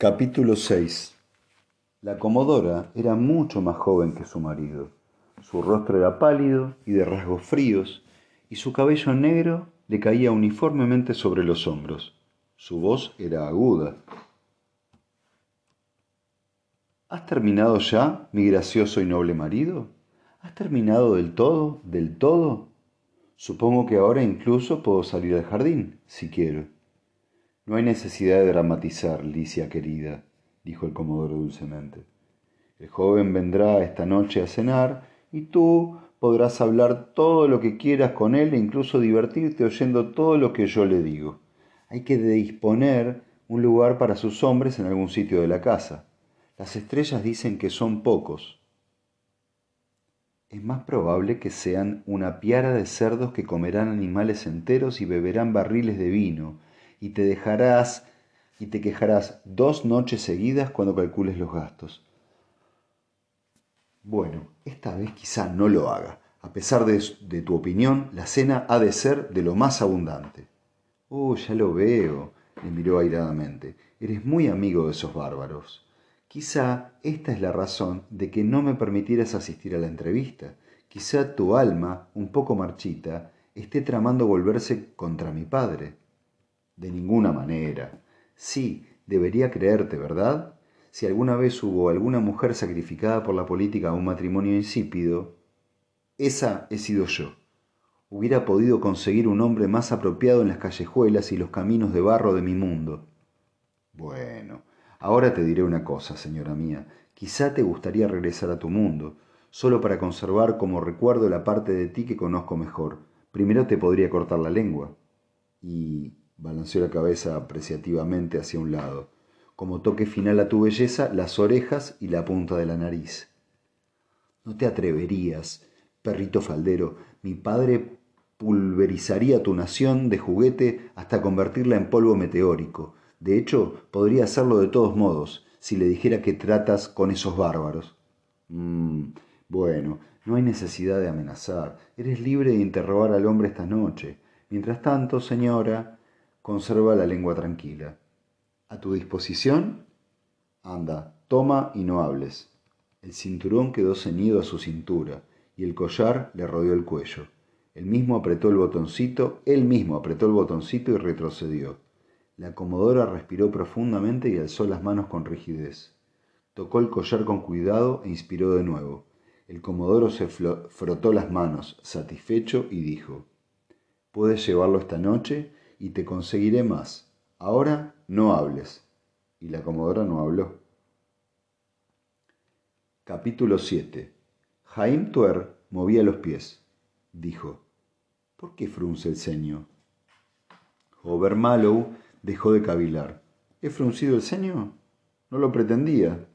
Capítulo 6 La comodora era mucho más joven que su marido. Su rostro era pálido y de rasgos fríos, y su cabello negro le caía uniformemente sobre los hombros. Su voz era aguda. ¿Has terminado ya, mi gracioso y noble marido? ¿Has terminado del todo, del todo? Supongo que ahora incluso puedo salir al jardín, si quiero. No hay necesidad de dramatizar, Licia querida, dijo el comodoro dulcemente. El joven vendrá esta noche a cenar y tú podrás hablar todo lo que quieras con él e incluso divertirte oyendo todo lo que yo le digo. Hay que disponer un lugar para sus hombres en algún sitio de la casa. Las estrellas dicen que son pocos. Es más probable que sean una piara de cerdos que comerán animales enteros y beberán barriles de vino, y te dejarás y te quejarás dos noches seguidas cuando calcules los gastos. Bueno, esta vez quizá no lo haga. A pesar de, de, tu opinión, la cena ha de ser de lo más abundante. Oh, ya lo veo, le miró airadamente. Eres muy amigo de esos bárbaros. Quizá esta es la razón de que no me permitieras asistir a la entrevista. Quizá tu alma, un poco marchita, esté tramando volverse contra mi padre. De ninguna manera. Sí, debería creerte, ¿verdad? Si alguna vez hubo alguna mujer sacrificada por la política a un matrimonio insípido, esa he sido yo. Hubiera podido conseguir un hombre más apropiado en las callejuelas y los caminos de barro de mi mundo. Bueno, ahora te diré una cosa, señora mía. Quizá te gustaría regresar a tu mundo, solo para conservar como recuerdo la parte de ti que conozco mejor. Primero te podría cortar la lengua. Y Balanceó la cabeza apreciativamente hacia un lado. Como toque final a tu belleza, las orejas y la punta de la nariz. No te atreverías, perrito faldero. Mi padre pulverizaría tu nación de juguete hasta convertirla en polvo meteórico. De hecho, podría hacerlo de todos modos, si le dijera que tratas con esos bárbaros. Mm, bueno, no hay necesidad de amenazar. Eres libre de interrogar al hombre esta noche. Mientras tanto, señora, Conserva la lengua tranquila. ¿A tu disposición? Anda, toma y no hables. El cinturón quedó ceñido a su cintura y el collar le rodeó el cuello. Él mismo apretó el botoncito, él mismo apretó el botoncito y retrocedió. La comodora respiró profundamente y alzó las manos con rigidez. Tocó el collar con cuidado e inspiró de nuevo. El comodoro se frotó las manos, satisfecho, y dijo, ¿Puedes llevarlo esta noche? Y te conseguiré más. Ahora no hables. Y la comodora no habló. Capítulo 7. Jaime Tuer movía los pies. Dijo, ¿por qué frunce el ceño? Mallow dejó de cavilar. ¿He fruncido el ceño? No lo pretendía.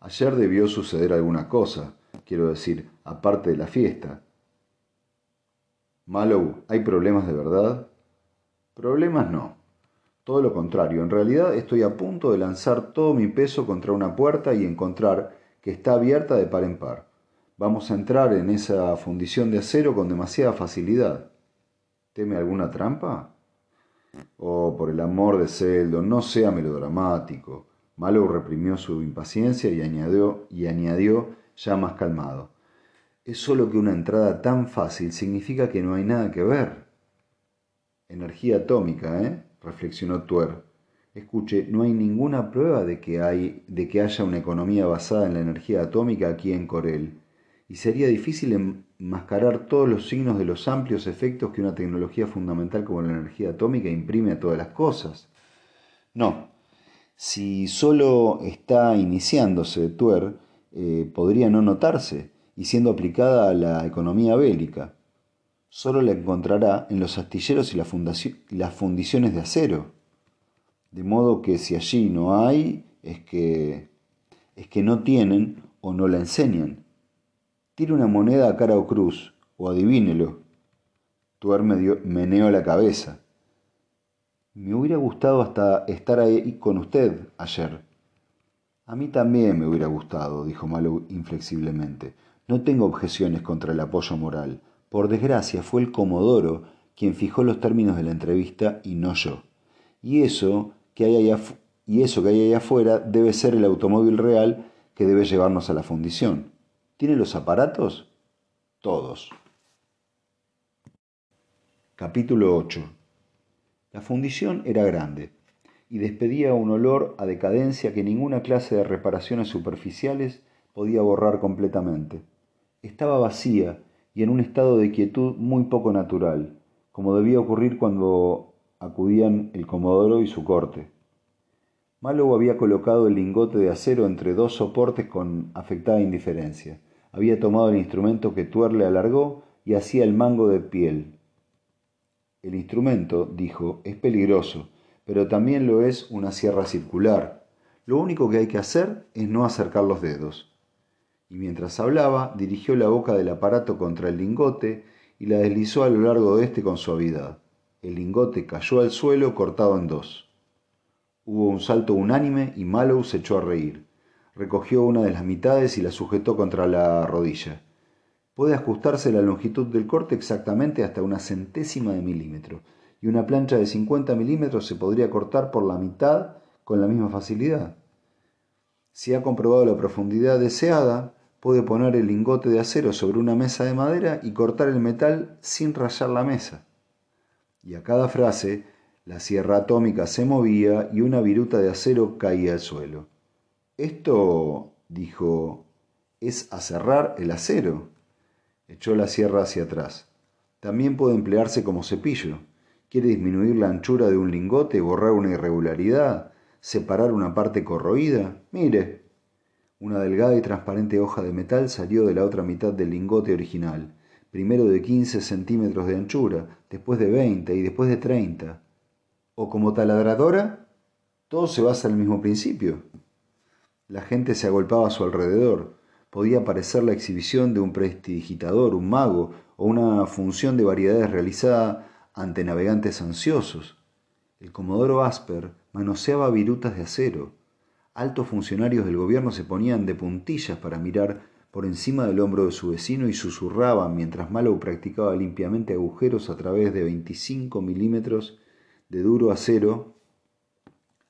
Ayer debió suceder alguna cosa, quiero decir, aparte de la fiesta. Mallow, ¿hay problemas de verdad? Problemas no. Todo lo contrario, en realidad estoy a punto de lanzar todo mi peso contra una puerta y encontrar que está abierta de par en par. Vamos a entrar en esa fundición de acero con demasiada facilidad. ¿Teme alguna trampa? Oh, por el amor de Celdo, no sea melodramático. Malo reprimió su impaciencia y añadió, y añadió ya más calmado. Es solo que una entrada tan fácil significa que no hay nada que ver. Energía atómica, ¿eh? reflexionó Tuer. Escuche, no hay ninguna prueba de que, hay, de que haya una economía basada en la energía atómica aquí en Corel, y sería difícil enmascarar todos los signos de los amplios efectos que una tecnología fundamental como la energía atómica imprime a todas las cosas. No, si solo está iniciándose Tuer, eh, podría no notarse, y siendo aplicada a la economía bélica solo la encontrará en los astilleros y las fundiciones de acero. De modo que si allí no hay, es que es que no tienen o no la enseñan. Tire una moneda a cara o cruz, o adivínelo. Tuer meneó la cabeza. Me hubiera gustado hasta estar ahí con usted ayer. A mí también me hubiera gustado, dijo Malo inflexiblemente. No tengo objeciones contra el apoyo moral. Por desgracia fue el Comodoro quien fijó los términos de la entrevista y no yo. Y eso que hay allá, y eso que hay ahí afuera debe ser el automóvil real que debe llevarnos a la fundición. ¿Tiene los aparatos? Todos. Capítulo 8. La fundición era grande y despedía un olor a decadencia que ninguna clase de reparaciones superficiales podía borrar completamente. Estaba vacía y en un estado de quietud muy poco natural, como debía ocurrir cuando acudían el comodoro y su corte. Mallow había colocado el lingote de acero entre dos soportes con afectada indiferencia. Había tomado el instrumento que Tuerle alargó y hacía el mango de piel. El instrumento, dijo, es peligroso, pero también lo es una sierra circular. Lo único que hay que hacer es no acercar los dedos. Y mientras hablaba, dirigió la boca del aparato contra el lingote y la deslizó a lo largo de éste con suavidad. El lingote cayó al suelo cortado en dos. Hubo un salto unánime y Mallow se echó a reír. Recogió una de las mitades y la sujetó contra la rodilla. Puede ajustarse la longitud del corte exactamente hasta una centésima de milímetro, y una plancha de 50 milímetros se podría cortar por la mitad con la misma facilidad. Si ha comprobado la profundidad deseada, puede poner el lingote de acero sobre una mesa de madera y cortar el metal sin rayar la mesa. Y a cada frase, la sierra atómica se movía y una viruta de acero caía al suelo. Esto, dijo, es aserrar el acero. Echó la sierra hacia atrás. También puede emplearse como cepillo. ¿Quiere disminuir la anchura de un lingote, borrar una irregularidad, separar una parte corroída? Mire. Una delgada y transparente hoja de metal salió de la otra mitad del lingote original, primero de 15 centímetros de anchura, después de 20 y después de 30. ¿O como taladradora? Todo se basa en el mismo principio. La gente se agolpaba a su alrededor podía parecer la exhibición de un prestidigitador, un mago o una función de variedades realizada ante navegantes ansiosos. El comodoro Asper manoseaba virutas de acero. Altos funcionarios del gobierno se ponían de puntillas para mirar por encima del hombro de su vecino y susurraban mientras Mallow practicaba limpiamente agujeros a través de 25 milímetros de duro acero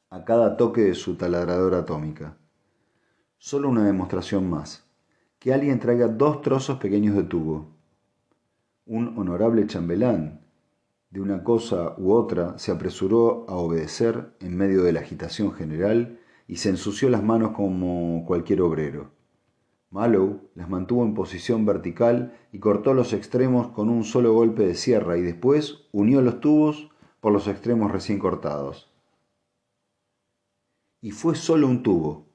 a cada toque de su taladradora atómica. Solo una demostración más que alguien traiga dos trozos pequeños de tubo. Un honorable chambelán de una cosa u otra se apresuró a obedecer en medio de la agitación general y se ensució las manos como cualquier obrero. Mallow las mantuvo en posición vertical y cortó los extremos con un solo golpe de sierra y después unió los tubos por los extremos recién cortados. Y fue solo un tubo,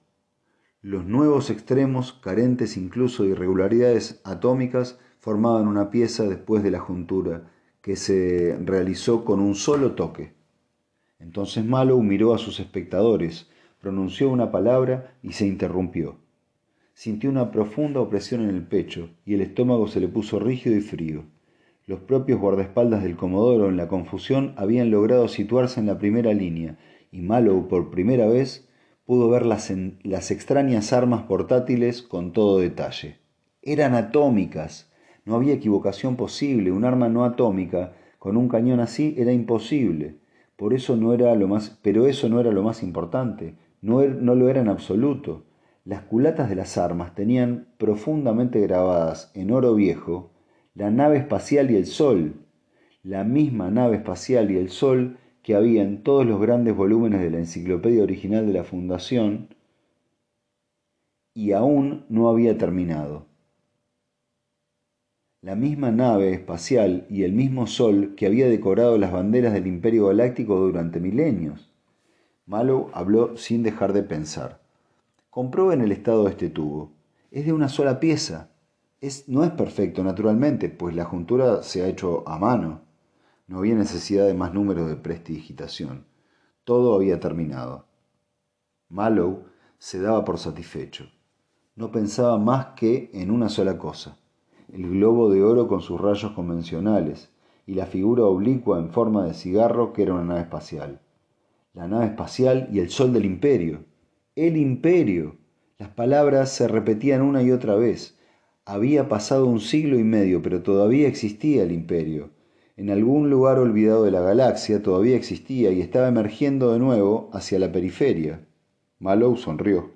los nuevos extremos, carentes incluso de irregularidades atómicas, formaban una pieza después de la juntura, que se realizó con un solo toque. Entonces Mallow miró a sus espectadores, pronunció una palabra y se interrumpió. Sintió una profunda opresión en el pecho y el estómago se le puso rígido y frío. Los propios guardaespaldas del Comodoro en la confusión habían logrado situarse en la primera línea y Mallow por primera vez pudo ver las, las extrañas armas portátiles con todo detalle. Eran atómicas. No había equivocación posible. Un arma no atómica con un cañón así era imposible. Por eso no era lo más, pero eso no era lo más importante. No, er, no lo era en absoluto. Las culatas de las armas tenían profundamente grabadas en oro viejo la nave espacial y el sol. La misma nave espacial y el sol que había en todos los grandes volúmenes de la enciclopedia original de la Fundación y aún no había terminado. La misma nave espacial y el mismo sol que había decorado las banderas del Imperio Galáctico durante milenios. Malo habló sin dejar de pensar. Comprueben el estado de este tubo. Es de una sola pieza. Es, no es perfecto, naturalmente, pues la juntura se ha hecho a mano. No había necesidad de más números de prestidigitación. Todo había terminado. Mallow se daba por satisfecho. No pensaba más que en una sola cosa, el globo de oro con sus rayos convencionales y la figura oblicua en forma de cigarro que era una nave espacial. La nave espacial y el sol del imperio. El imperio. Las palabras se repetían una y otra vez. Había pasado un siglo y medio, pero todavía existía el imperio En algún lugar olvidado de la galaxia todavía existía y estaba emergiendo de nuevo hacia la periferia. Mallow sonrió.